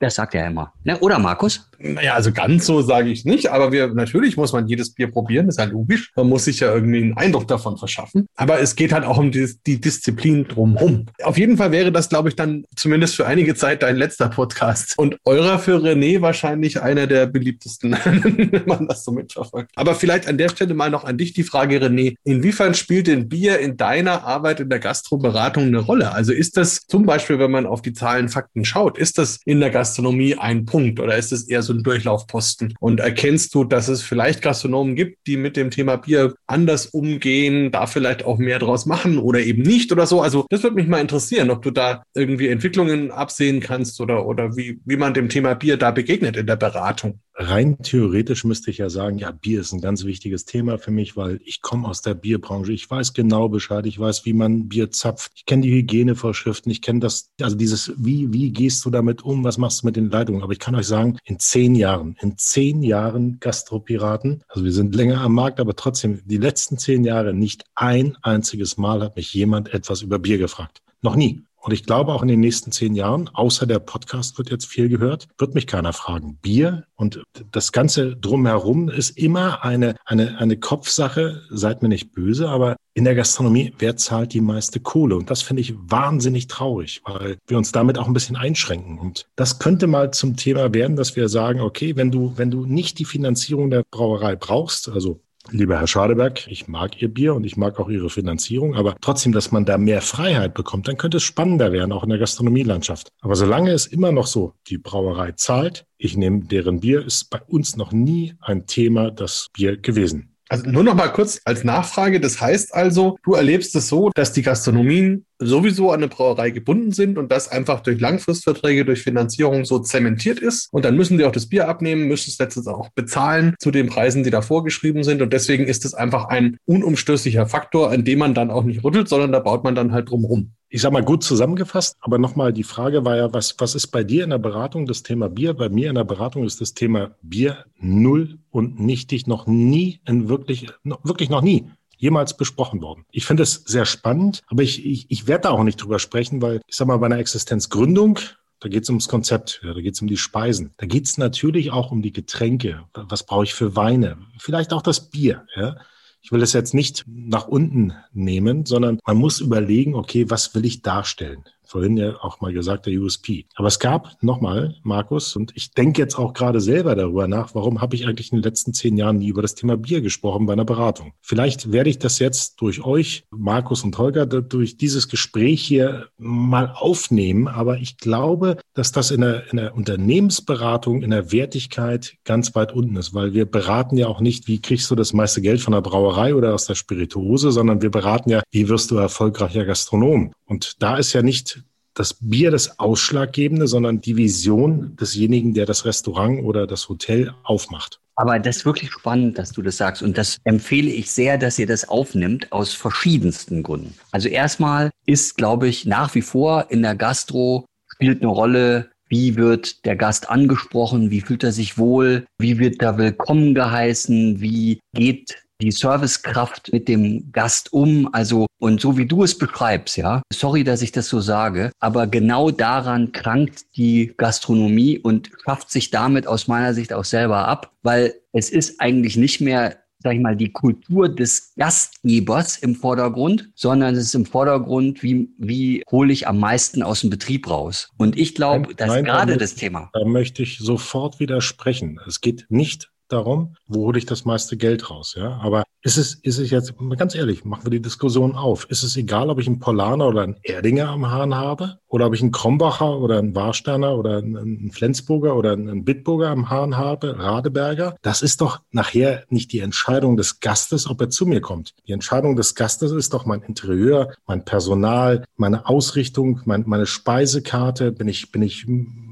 S2: Das sagt er immer. Ne? Oder Markus?
S4: Naja, also ganz so sage ich nicht, aber wir natürlich muss man jedes Bier probieren, ist ja logisch. Man muss sich ja irgendwie einen Eindruck davon verschaffen. Aber es geht halt auch um die, die Disziplin drumherum. Auf jeden Fall wäre das, glaube ich, dann zumindest für einige Zeit dein letzter Podcast. Und eurer für René wahrscheinlich einer der beliebtesten, wenn man das so mitverfolgt. Aber vielleicht an der Stelle mal noch an dich die Frage, René. Inwiefern spielt denn Bier in deiner Arbeit in der Gastroberatung eine Rolle? Also ist das zum Beispiel, wenn man auf die Zahlen, Fakten schaut, ist das in der Gastronomie Gastronomie ein Punkt oder ist es eher so ein Durchlaufposten? Und erkennst du, dass es vielleicht Gastronomen gibt, die mit dem Thema Bier anders umgehen, da vielleicht auch mehr draus machen oder eben nicht oder so? Also das würde mich mal interessieren, ob du da irgendwie Entwicklungen absehen kannst oder, oder wie, wie man dem Thema Bier da begegnet in der Beratung
S3: rein theoretisch müsste ich ja sagen, ja, Bier ist ein ganz wichtiges Thema für mich, weil ich komme aus der Bierbranche. Ich weiß genau Bescheid. Ich weiß, wie man Bier zapft. Ich kenne die Hygienevorschriften. Ich kenne das, also dieses, wie, wie gehst du damit um? Was machst du mit den Leitungen? Aber ich kann euch sagen, in zehn Jahren, in zehn Jahren Gastropiraten, also wir sind länger am Markt, aber trotzdem, die letzten zehn Jahre, nicht ein einziges Mal hat mich jemand etwas über Bier gefragt. Noch nie. Und ich glaube auch in den nächsten zehn Jahren, außer der Podcast wird jetzt viel gehört, wird mich keiner fragen. Bier und das Ganze drumherum ist immer eine, eine, eine Kopfsache. Seid mir nicht böse, aber in der Gastronomie, wer zahlt die meiste Kohle? Und das finde ich wahnsinnig traurig, weil wir uns damit auch ein bisschen einschränken. Und das könnte mal zum Thema werden, dass wir sagen, okay, wenn du, wenn du nicht die Finanzierung der Brauerei brauchst, also Lieber Herr Schadeberg, ich mag Ihr Bier und ich mag auch Ihre Finanzierung, aber trotzdem, dass man da mehr Freiheit bekommt, dann könnte es spannender werden, auch in der Gastronomielandschaft. Aber solange es immer noch so, die Brauerei zahlt, ich nehme deren Bier, ist bei uns noch nie ein Thema das Bier gewesen.
S4: Also nur noch mal kurz als Nachfrage. Das heißt also, du erlebst es so, dass die Gastronomien sowieso an eine Brauerei gebunden sind und das einfach durch Langfristverträge, durch Finanzierung so zementiert ist. Und dann müssen die auch das Bier abnehmen, müssen es letztens auch bezahlen zu den Preisen, die da vorgeschrieben sind. Und deswegen ist es einfach ein unumstößlicher Faktor, an dem man dann auch nicht rüttelt, sondern da baut man dann halt drum rum
S3: ich sag mal, gut zusammengefasst. Aber nochmal, die Frage war ja, was, was ist bei dir in der Beratung das Thema Bier? Bei mir in der Beratung ist das Thema Bier null und nichtig noch nie, in wirklich, wirklich noch nie jemals besprochen worden. Ich finde es sehr spannend, aber ich, ich, ich werde da auch nicht drüber sprechen, weil ich sag mal, bei einer Existenzgründung da geht es ums Konzept, ja, da geht es um die Speisen. Da geht es natürlich auch um die Getränke. Was brauche ich für Weine? Vielleicht auch das Bier. Ja? Ich will es jetzt nicht nach unten nehmen, sondern man muss überlegen, okay, was will ich darstellen? Vorhin ja auch mal gesagt, der USP. Aber es gab nochmal, Markus, und ich denke jetzt auch gerade selber darüber nach, warum habe ich eigentlich in den letzten zehn Jahren nie über das Thema Bier gesprochen bei einer Beratung. Vielleicht werde ich das jetzt durch euch, Markus und Holger, durch dieses Gespräch hier mal aufnehmen. Aber ich glaube, dass das in der, in der Unternehmensberatung, in der Wertigkeit ganz weit unten ist, weil wir beraten ja auch nicht, wie kriegst du das meiste Geld von der Brauerei oder aus der Spirituose, sondern wir beraten ja, wie wirst du erfolgreicher Gastronom. Und da ist ja nicht das Bier das Ausschlaggebende, sondern die Vision desjenigen, der das Restaurant oder das Hotel aufmacht.
S2: Aber das ist wirklich spannend, dass du das sagst. Und das empfehle ich sehr, dass ihr das aufnimmt, aus verschiedensten Gründen. Also erstmal ist, glaube ich, nach wie vor in der Gastro spielt eine Rolle, wie wird der Gast angesprochen, wie fühlt er sich wohl, wie wird er willkommen geheißen, wie geht die Servicekraft mit dem Gast um. Also, und so wie du es beschreibst, ja, sorry, dass ich das so sage, aber genau daran krankt die Gastronomie und schafft sich damit aus meiner Sicht auch selber ab, weil es ist eigentlich nicht mehr sag ich mal, die Kultur des Gastgebers im Vordergrund, sondern es ist im Vordergrund, wie, wie hole ich am meisten aus dem Betrieb raus. Und ich glaube, das ist gerade das Thema.
S3: Da möchte ich sofort widersprechen. Es geht nicht darum, wo hole ich das meiste Geld raus. Ja? Aber ist es, ist es jetzt, ganz ehrlich, machen wir die Diskussion auf. Ist es egal, ob ich einen Polaner oder einen Erdinger am Hahn habe? Oder ob ich einen Krombacher oder einen Warsteiner oder einen Flensburger oder einen Bitburger am Hahn habe, Radeberger? Das ist doch nachher nicht die Entscheidung des Gastes, ob er zu mir kommt. Die Entscheidung des Gastes ist doch mein Interieur, mein Personal, meine Ausrichtung, mein, meine Speisekarte. Bin ich, bin ich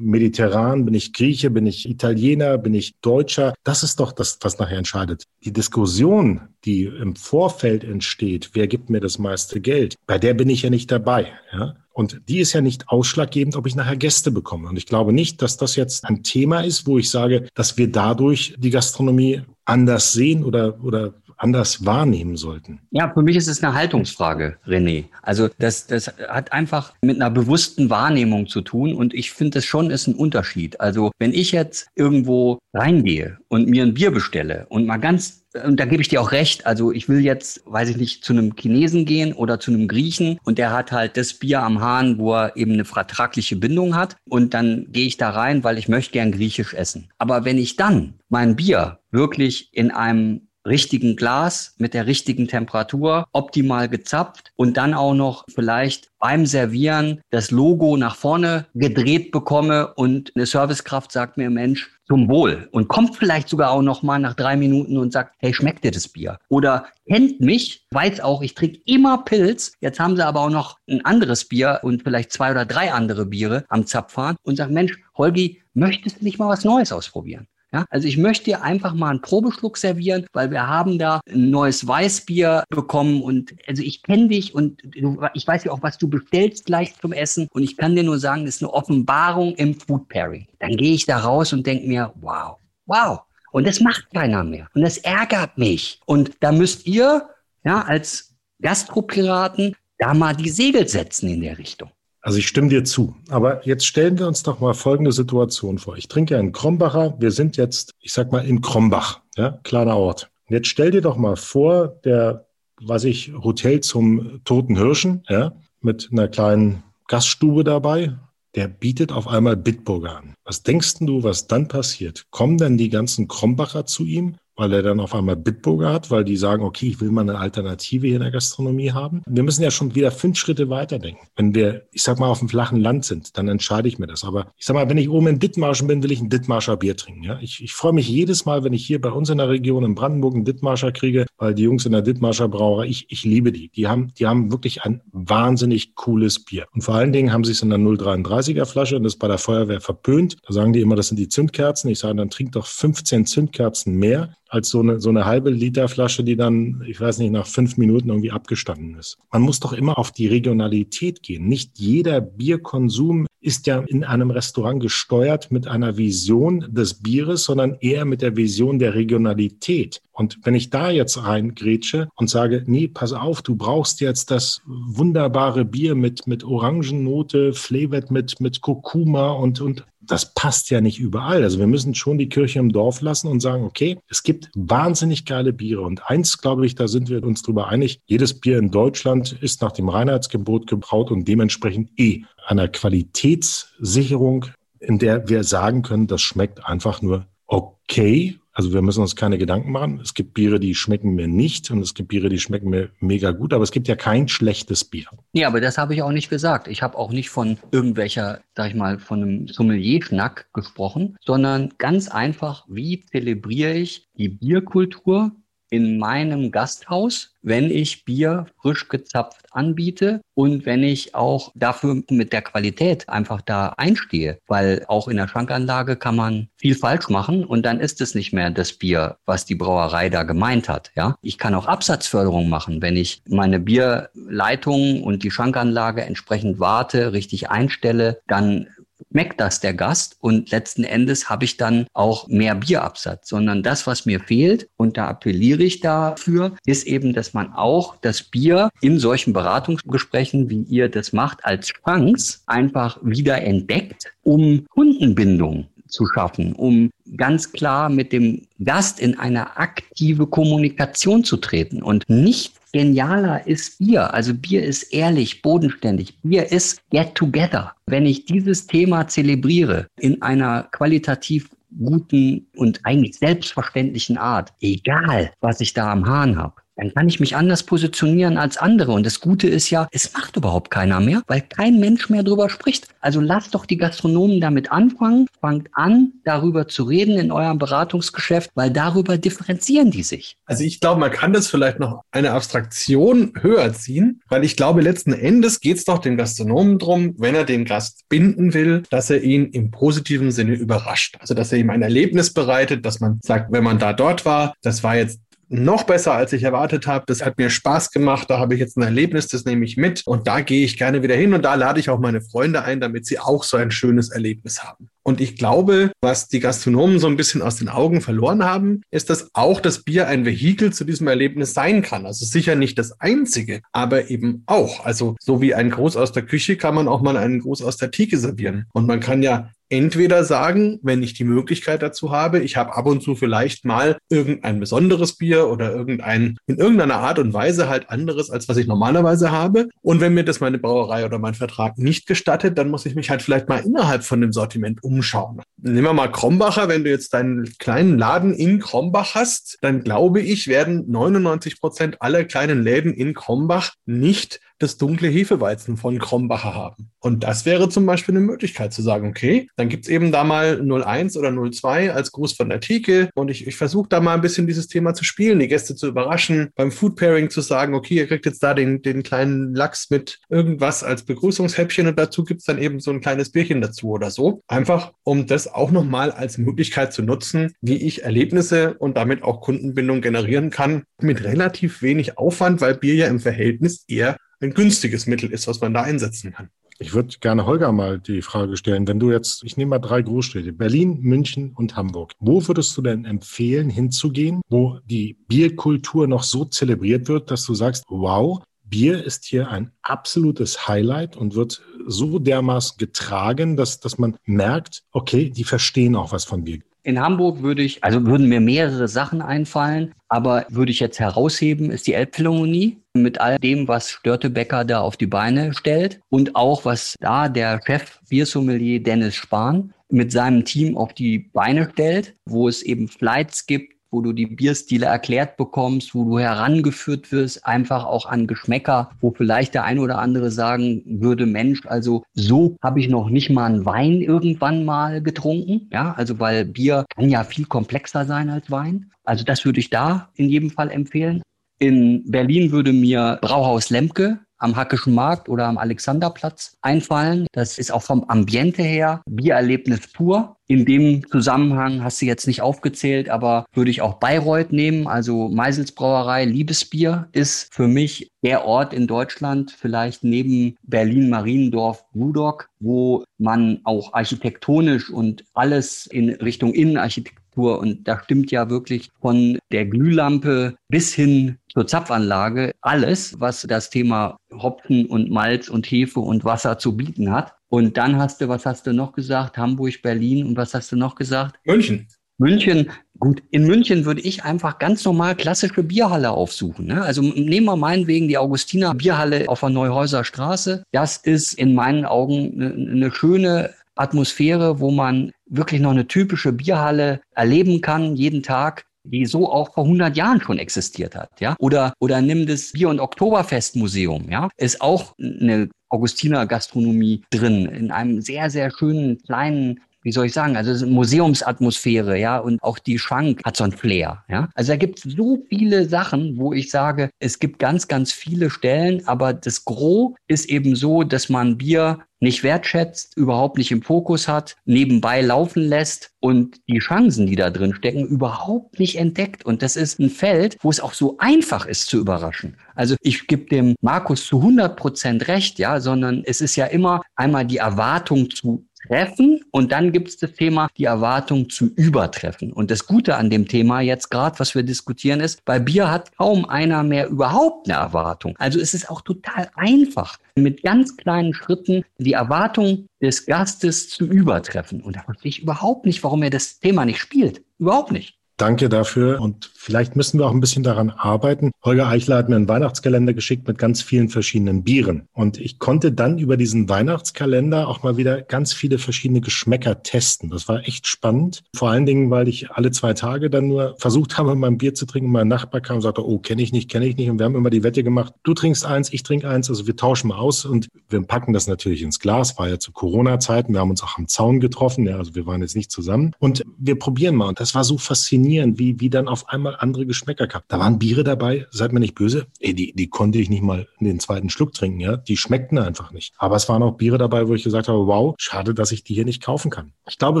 S3: mediterran, bin ich Grieche, bin ich Italiener, bin ich Deutscher. Das ist doch das, was nachher entscheidet. Die Diskussion, die im Vorfeld entsteht, wer gibt mir das meiste Geld, bei der bin ich ja nicht dabei. Ja? Und die ist ja nicht ausschlaggebend, ob ich nachher Gäste bekomme. Und ich glaube nicht, dass das jetzt ein Thema ist, wo ich sage, dass wir dadurch die Gastronomie anders sehen oder, oder anders wahrnehmen sollten?
S2: Ja, für mich ist es eine Haltungsfrage, René. Also das, das hat einfach mit einer bewussten Wahrnehmung zu tun und ich finde, das schon ist ein Unterschied. Also wenn ich jetzt irgendwo reingehe und mir ein Bier bestelle und mal ganz und da gebe ich dir auch recht. Also ich will jetzt, weiß ich nicht, zu einem Chinesen gehen oder zu einem Griechen und der hat halt das Bier am Hahn, wo er eben eine vertragliche Bindung hat. Und dann gehe ich da rein, weil ich möchte gern griechisch essen. Aber wenn ich dann mein Bier wirklich in einem richtigen Glas mit der richtigen Temperatur, optimal gezapft und dann auch noch vielleicht beim Servieren das Logo nach vorne gedreht bekomme und eine Servicekraft sagt mir, Mensch, zum Wohl und kommt vielleicht sogar auch noch mal nach drei Minuten und sagt, hey, schmeckt dir das Bier? Oder kennt mich, weiß auch, ich trinke immer Pilz. Jetzt haben sie aber auch noch ein anderes Bier und vielleicht zwei oder drei andere Biere am Zapfhahn und sagt, Mensch, Holgi, möchtest du nicht mal was Neues ausprobieren? Ja, also ich möchte dir einfach mal einen Probeschluck servieren, weil wir haben da ein neues Weißbier bekommen und also ich kenne dich und du, ich weiß ja auch, was du bestellst gleich zum Essen und ich kann dir nur sagen, das ist eine Offenbarung im Food Pairing. Dann gehe ich da raus und denke mir, wow, wow. Und das macht keiner mehr. Und das ärgert mich. Und da müsst ihr, ja, als Gastropiraten da mal die Segel setzen in der Richtung.
S3: Also ich stimme dir zu. Aber jetzt stellen wir uns doch mal folgende Situation vor. Ich trinke einen Krombacher. Wir sind jetzt, ich sag mal, in Krombach, ja, kleiner Ort. Und jetzt stell dir doch mal vor, der, weiß ich, Hotel zum Toten Hirschen, ja, mit einer kleinen Gaststube dabei. Der bietet auf einmal Bitburger an. Was denkst du, was dann passiert? Kommen denn die ganzen Krombacher zu ihm weil er dann auf einmal Bitburger hat, weil die sagen, okay, ich will mal eine Alternative hier in der Gastronomie haben. Wir müssen ja schon wieder fünf Schritte weiterdenken. Wenn wir, ich sag mal, auf dem flachen Land sind, dann entscheide ich mir das. Aber ich sag mal, wenn ich oben in Dithmarschen bin, will ich ein Dithmarscher Bier trinken. Ja? Ich, ich freue mich jedes Mal, wenn ich hier bei uns in der Region in Brandenburg einen Dithmarscher kriege, weil die Jungs in der Dithmarscher Brauerei, ich, ich liebe die. Die haben, die haben wirklich ein wahnsinnig cooles Bier. Und vor allen Dingen haben sie es in der 033er Flasche und das ist bei der Feuerwehr verpönt. Da sagen die immer, das sind die Zündkerzen. Ich sage, dann trink doch 15 Zündkerzen mehr als so eine, so eine halbe Liter Flasche, die dann, ich weiß nicht, nach fünf Minuten irgendwie abgestanden ist. Man muss doch immer auf die Regionalität gehen. Nicht jeder Bierkonsum ist ja in einem Restaurant gesteuert mit einer Vision des Bieres, sondern eher mit der Vision der Regionalität. Und wenn ich da jetzt reingrätsche und sage, nee, pass auf, du brauchst jetzt das wunderbare Bier mit, mit Orangennote, flavored mit, mit Kurkuma und, und das passt ja nicht überall. Also wir müssen schon die Kirche im Dorf lassen und sagen, okay, es gibt wahnsinnig geile Biere. Und eins, glaube ich, da sind wir uns drüber einig, jedes Bier in Deutschland ist nach dem Reinheitsgebot gebraut und dementsprechend eh einer Qualitätssicherung, in der wir sagen können, das schmeckt einfach nur okay also wir müssen uns keine Gedanken machen. Es gibt Biere, die schmecken mir nicht und es gibt Biere, die schmecken mir mega gut, aber es gibt ja kein schlechtes Bier.
S2: Ja, aber das habe ich auch nicht gesagt. Ich habe auch nicht von irgendwelcher, sag ich mal, von einem Sommelier-Schnack gesprochen, sondern ganz einfach, wie zelebriere ich die Bierkultur in meinem Gasthaus, wenn ich Bier frisch gezapft anbiete und wenn ich auch dafür mit der Qualität einfach da einstehe. Weil auch in der Schrankanlage kann man viel falsch machen und dann ist es nicht mehr das Bier, was die Brauerei da gemeint hat. Ja, ich kann auch Absatzförderung machen, wenn ich meine Bierleitung und die Schrankanlage entsprechend warte, richtig einstelle, dann schmeckt das der Gast? Und letzten Endes habe ich dann auch mehr Bierabsatz, sondern das, was mir fehlt, und da appelliere ich dafür, ist eben, dass man auch das Bier in solchen Beratungsgesprächen, wie ihr das macht, als Chance einfach wieder entdeckt, um Kundenbindung zu schaffen, um ganz klar mit dem Gast in eine aktive Kommunikation zu treten und nicht genialer ist Bier. Also Bier ist ehrlich, bodenständig. Bier ist get together. Wenn ich dieses Thema zelebriere in einer qualitativ guten und eigentlich selbstverständlichen Art, egal was ich da am Hahn habe, dann kann ich mich anders positionieren als andere. Und das Gute ist ja, es macht überhaupt keiner mehr, weil kein Mensch mehr drüber spricht. Also lasst doch die Gastronomen damit anfangen, fangt an, darüber zu reden in eurem Beratungsgeschäft, weil darüber differenzieren die sich.
S4: Also ich glaube, man kann das vielleicht noch eine Abstraktion höher ziehen, weil ich glaube, letzten Endes geht es doch dem Gastronomen drum, wenn er den Gast binden will, dass er ihn im positiven Sinne überrascht. Also dass er ihm ein Erlebnis bereitet, dass man sagt, wenn man da dort war, das war jetzt noch besser, als ich erwartet habe. Das hat mir Spaß gemacht. Da habe ich jetzt ein Erlebnis, das nehme ich mit. Und da gehe ich gerne wieder hin und da lade ich auch meine Freunde ein, damit sie auch so ein schönes Erlebnis haben. Und ich glaube, was die Gastronomen so ein bisschen aus den Augen verloren haben, ist, dass auch das Bier ein Vehikel zu diesem Erlebnis sein kann. Also sicher nicht das einzige, aber eben auch. Also so wie ein Gruß aus der Küche kann man auch mal einen Gruß aus der Theke servieren. Und man kann ja entweder sagen, wenn ich die Möglichkeit dazu habe, ich habe ab und zu vielleicht mal irgendein besonderes Bier oder irgendein in irgendeiner Art und Weise halt anderes, als was ich normalerweise habe. Und wenn mir das meine Brauerei oder mein Vertrag nicht gestattet, dann muss ich mich halt vielleicht mal innerhalb von dem Sortiment umschauen. Nehmen wir mal Krombacher, wenn du jetzt deinen kleinen Laden in Krombach hast, dann glaube ich, werden 99 Prozent aller kleinen Läden in Krombach nicht das dunkle Hefeweizen von Krombacher haben. Und das wäre zum Beispiel eine Möglichkeit zu sagen, okay, dann gibt's eben da mal 01 oder 02 als Gruß von der Theke und ich, ich versuche da mal ein bisschen dieses Thema zu spielen, die Gäste zu überraschen, beim Food Pairing zu sagen, okay, ihr kriegt jetzt da den, den kleinen Lachs mit irgendwas als Begrüßungshäppchen und dazu gibt's dann eben so ein kleines Bierchen dazu oder so. Einfach, um das auch nochmal als Möglichkeit zu nutzen, wie ich Erlebnisse und damit auch Kundenbindung generieren kann mit relativ wenig Aufwand, weil Bier ja im Verhältnis eher ein günstiges Mittel ist, was man da einsetzen kann.
S3: Ich würde gerne Holger mal die Frage stellen, wenn du jetzt, ich nehme mal drei Großstädte, Berlin, München und Hamburg. Wo würdest du denn empfehlen, hinzugehen, wo die Bierkultur noch so zelebriert wird, dass du sagst, wow, Bier ist hier ein absolutes Highlight und wird so dermaßen getragen, dass, dass man merkt, okay, die verstehen auch was von Bier.
S2: In Hamburg würde ich, also würden mir mehrere Sachen einfallen, aber würde ich jetzt herausheben, ist die Elbphilharmonie mit all dem, was Störtebecker da auf die Beine stellt und auch was da der Chef Biersommelier Dennis Spahn mit seinem Team auf die Beine stellt, wo es eben Flights gibt, wo du die Bierstile erklärt bekommst, wo du herangeführt wirst, einfach auch an Geschmäcker, wo vielleicht der eine oder andere sagen würde, Mensch, also so habe ich noch nicht mal einen Wein irgendwann mal getrunken. Ja, also weil Bier kann ja viel komplexer sein als Wein. Also das würde ich da in jedem Fall empfehlen. In Berlin würde mir Brauhaus Lemke am Hackischen Markt oder am Alexanderplatz einfallen. Das ist auch vom Ambiente her Biererlebnis pur. In dem Zusammenhang hast du jetzt nicht aufgezählt, aber würde ich auch Bayreuth nehmen. Also Meisels Brauerei Liebesbier ist für mich der Ort in Deutschland, vielleicht neben Berlin, Mariendorf, Rudok, wo man auch architektonisch und alles in Richtung Innenarchitektur und da stimmt ja wirklich von der Glühlampe bis hin zur Zapfanlage alles, was das Thema Hopfen und Malz und Hefe und Wasser zu bieten hat. Und dann hast du, was hast du noch gesagt? Hamburg, Berlin und was hast du noch gesagt?
S4: München.
S2: München, gut, in München würde ich einfach ganz normal klassische Bierhalle aufsuchen. Ne? Also nehmen wir meinetwegen die Augustiner Bierhalle auf der Neuhäuser Straße. Das ist in meinen Augen eine, eine schöne Atmosphäre, wo man wirklich noch eine typische Bierhalle erleben kann, jeden Tag die so auch vor 100 Jahren schon existiert hat, ja? Oder oder nimm das Bier- und Oktoberfestmuseum, ja? Ist auch eine Augustiner Gastronomie drin in einem sehr sehr schönen kleinen wie soll ich sagen, also es ist Museumsatmosphäre, ja, und auch die Schrank hat so ein Flair, ja. Also da gibt es so viele Sachen, wo ich sage, es gibt ganz, ganz viele Stellen, aber das Gros ist eben so, dass man Bier nicht wertschätzt, überhaupt nicht im Fokus hat, nebenbei laufen lässt und die Chancen, die da drin stecken, überhaupt nicht entdeckt. Und das ist ein Feld, wo es auch so einfach ist zu überraschen. Also ich gebe dem Markus zu 100 Prozent recht, ja, sondern es ist ja immer einmal die Erwartung zu treffen und dann gibt es das Thema, die Erwartung zu übertreffen. Und das Gute an dem Thema jetzt gerade, was wir diskutieren, ist, bei Bier hat kaum einer mehr überhaupt eine Erwartung. Also es ist auch total einfach, mit ganz kleinen Schritten die Erwartung des Gastes zu übertreffen. Und da verstehe ich überhaupt nicht, warum er das Thema nicht spielt. Überhaupt nicht.
S3: Danke dafür. Und vielleicht müssen wir auch ein bisschen daran arbeiten. Holger Eichler hat mir einen Weihnachtskalender geschickt mit ganz vielen verschiedenen Bieren. Und ich konnte dann über diesen Weihnachtskalender auch mal wieder ganz viele verschiedene Geschmäcker testen. Das war echt spannend. Vor allen Dingen, weil ich alle zwei Tage dann nur versucht habe, mein Bier zu trinken. Mein Nachbar kam und sagte, oh, kenne ich nicht, kenne ich nicht. Und wir haben immer die Wette gemacht, du trinkst eins, ich trinke eins. Also wir tauschen mal aus und wir packen das natürlich ins Glas. War ja zu Corona-Zeiten. Wir haben uns auch am Zaun getroffen. Ja, also wir waren jetzt nicht zusammen. Und wir probieren mal. Und das war so faszinierend faszinierend, wie, wie dann auf einmal andere Geschmäcker kamen. Da waren Biere dabei, seid mir nicht böse, ey, die, die konnte ich nicht mal in den zweiten Schluck trinken, ja. Die schmeckten einfach nicht. Aber es waren auch Biere dabei, wo ich gesagt habe, wow, schade, dass ich die hier nicht kaufen kann. Ich glaube,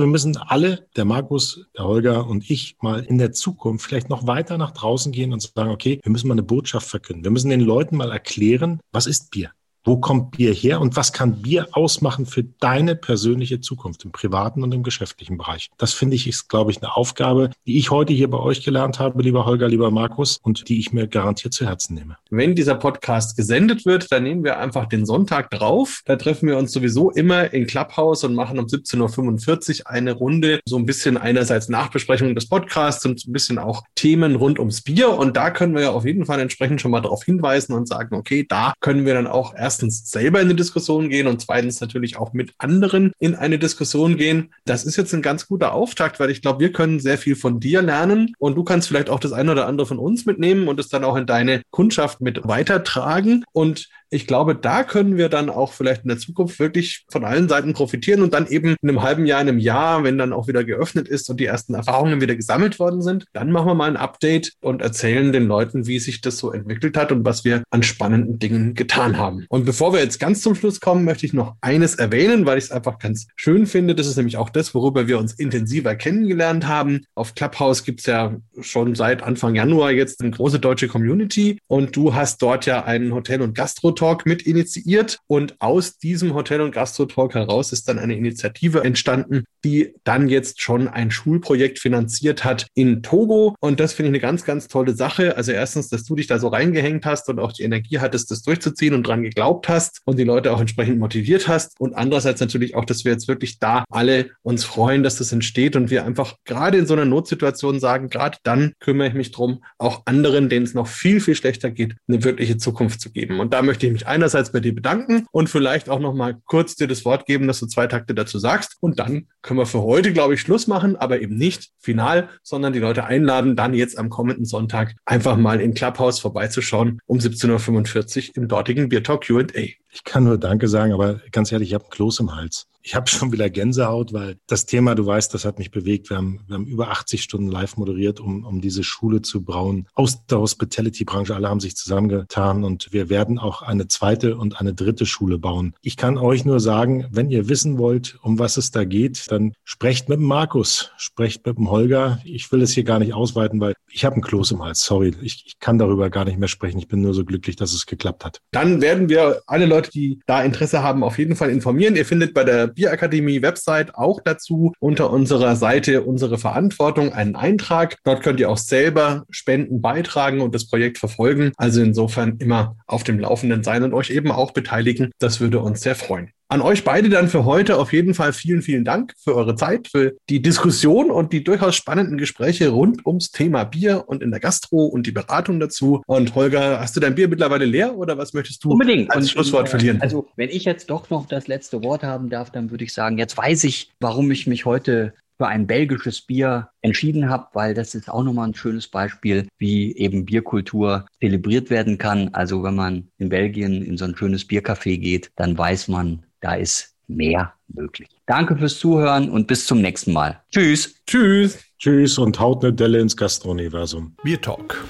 S3: wir müssen alle, der Markus, der Holger und ich, mal in der Zukunft vielleicht noch weiter nach draußen gehen und sagen, okay, wir müssen mal eine Botschaft verkünden. Wir müssen den Leuten mal erklären, was ist Bier? Wo kommt Bier her und was kann Bier ausmachen für deine persönliche Zukunft im privaten und im geschäftlichen Bereich? Das finde ich ist, glaube ich, eine Aufgabe, die ich heute hier bei euch gelernt habe, lieber Holger, lieber Markus, und die ich mir garantiert zu Herzen nehme.
S4: Wenn dieser Podcast gesendet wird, dann nehmen wir einfach den Sonntag drauf. Da treffen wir uns sowieso immer in Clubhouse und machen um 17.45 Uhr eine Runde, so ein bisschen einerseits Nachbesprechung des Podcasts und ein bisschen auch Themen rund ums Bier. Und da können wir ja auf jeden Fall entsprechend schon mal darauf hinweisen und sagen, okay, da können wir dann auch erst erstens selber in eine Diskussion gehen und zweitens natürlich auch mit anderen in eine Diskussion gehen. Das ist jetzt ein ganz guter Auftakt, weil ich glaube, wir können sehr viel von dir lernen und du kannst vielleicht auch das eine oder andere von uns mitnehmen und es dann auch in deine Kundschaft mit weitertragen. Und ich glaube, da können wir dann auch vielleicht in der Zukunft wirklich von allen Seiten profitieren und dann eben in einem halben Jahr, in einem Jahr, wenn dann auch wieder geöffnet ist und die ersten Erfahrungen wieder gesammelt worden sind, dann machen wir mal ein Update und erzählen den Leuten, wie sich das so entwickelt hat und was wir an spannenden Dingen getan haben. Und bevor wir jetzt ganz zum Schluss kommen, möchte ich noch eines erwähnen, weil ich es einfach ganz schön finde. Das ist nämlich auch das, worüber wir uns intensiver kennengelernt haben. Auf Clubhouse gibt es ja schon seit Anfang Januar jetzt eine große deutsche Community und du hast dort ja einen Hotel- und Gastro Talk mit initiiert und aus diesem Hotel- und Gastro-Talk heraus ist dann eine Initiative entstanden, die dann jetzt schon ein Schulprojekt finanziert hat in Togo und das finde ich eine ganz, ganz tolle Sache. Also erstens, dass du dich da so reingehängt hast und auch die Energie hattest, das durchzuziehen und dran geglaubt hast und die Leute auch entsprechend motiviert hast und andererseits natürlich auch, dass wir jetzt wirklich da alle uns freuen, dass das entsteht und wir einfach gerade in so einer Notsituation sagen, gerade dann kümmere ich mich drum, auch anderen, denen es noch viel, viel schlechter geht, eine wirkliche Zukunft zu geben. Und da möchte ich ich mich einerseits bei dir bedanken und vielleicht auch noch mal kurz dir das Wort geben, dass du zwei Takte dazu sagst. Und dann können wir für heute, glaube ich, Schluss machen, aber eben nicht final, sondern die Leute einladen, dann jetzt am kommenden Sonntag einfach mal in Clubhouse vorbeizuschauen um 17.45 Uhr im dortigen Beer Talk Q&A.
S3: Ich kann nur Danke sagen, aber ganz ehrlich, ich habe einen Kloß im Hals. Ich habe schon wieder Gänsehaut, weil das Thema, du weißt, das hat mich bewegt. Wir haben, wir haben über 80 Stunden live moderiert, um, um diese Schule zu brauen. Aus der Hospitality-Branche, alle haben sich zusammengetan und wir werden auch eine zweite und eine dritte Schule bauen. Ich kann euch nur sagen, wenn ihr wissen wollt, um was es da geht, dann sprecht mit dem Markus, sprecht mit dem Holger. Ich will es hier gar nicht ausweiten, weil ich habe einen Kloß im Hals. Sorry, ich, ich kann darüber gar nicht mehr sprechen. Ich bin nur so glücklich, dass es geklappt hat.
S4: Dann werden wir alle Leute, die da Interesse haben, auf jeden Fall informieren. Ihr findet bei der Bierakademie Website auch dazu unter unserer Seite unsere Verantwortung einen Eintrag. Dort könnt ihr auch selber Spenden beitragen und das Projekt verfolgen. Also insofern immer auf dem Laufenden sein und euch eben auch beteiligen. Das würde uns sehr freuen. An euch beide dann für heute auf jeden Fall vielen, vielen Dank für eure Zeit, für die Diskussion und die durchaus spannenden Gespräche rund ums Thema Bier und in der Gastro und die Beratung dazu. Und Holger, hast du dein Bier mittlerweile leer oder was möchtest du
S2: Unbedingt.
S4: als
S2: Und,
S4: Schlusswort
S2: äh,
S4: verlieren?
S2: Also, wenn ich jetzt doch noch das letzte Wort haben darf, dann würde ich sagen, jetzt weiß ich, warum ich mich heute für ein belgisches Bier entschieden habe, weil das ist auch nochmal ein schönes Beispiel, wie eben Bierkultur zelebriert werden kann. Also wenn man in Belgien in so ein schönes Biercafé geht, dann weiß man, da ist mehr möglich. Danke fürs Zuhören und bis zum nächsten Mal. Tschüss.
S4: Tschüss.
S3: Tschüss und haut eine Delle ins Gastrouniversum.
S5: Bier Talk,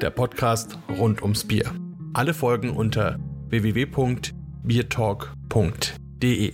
S5: der Podcast rund ums Bier. Alle Folgen unter www.biertalk.de.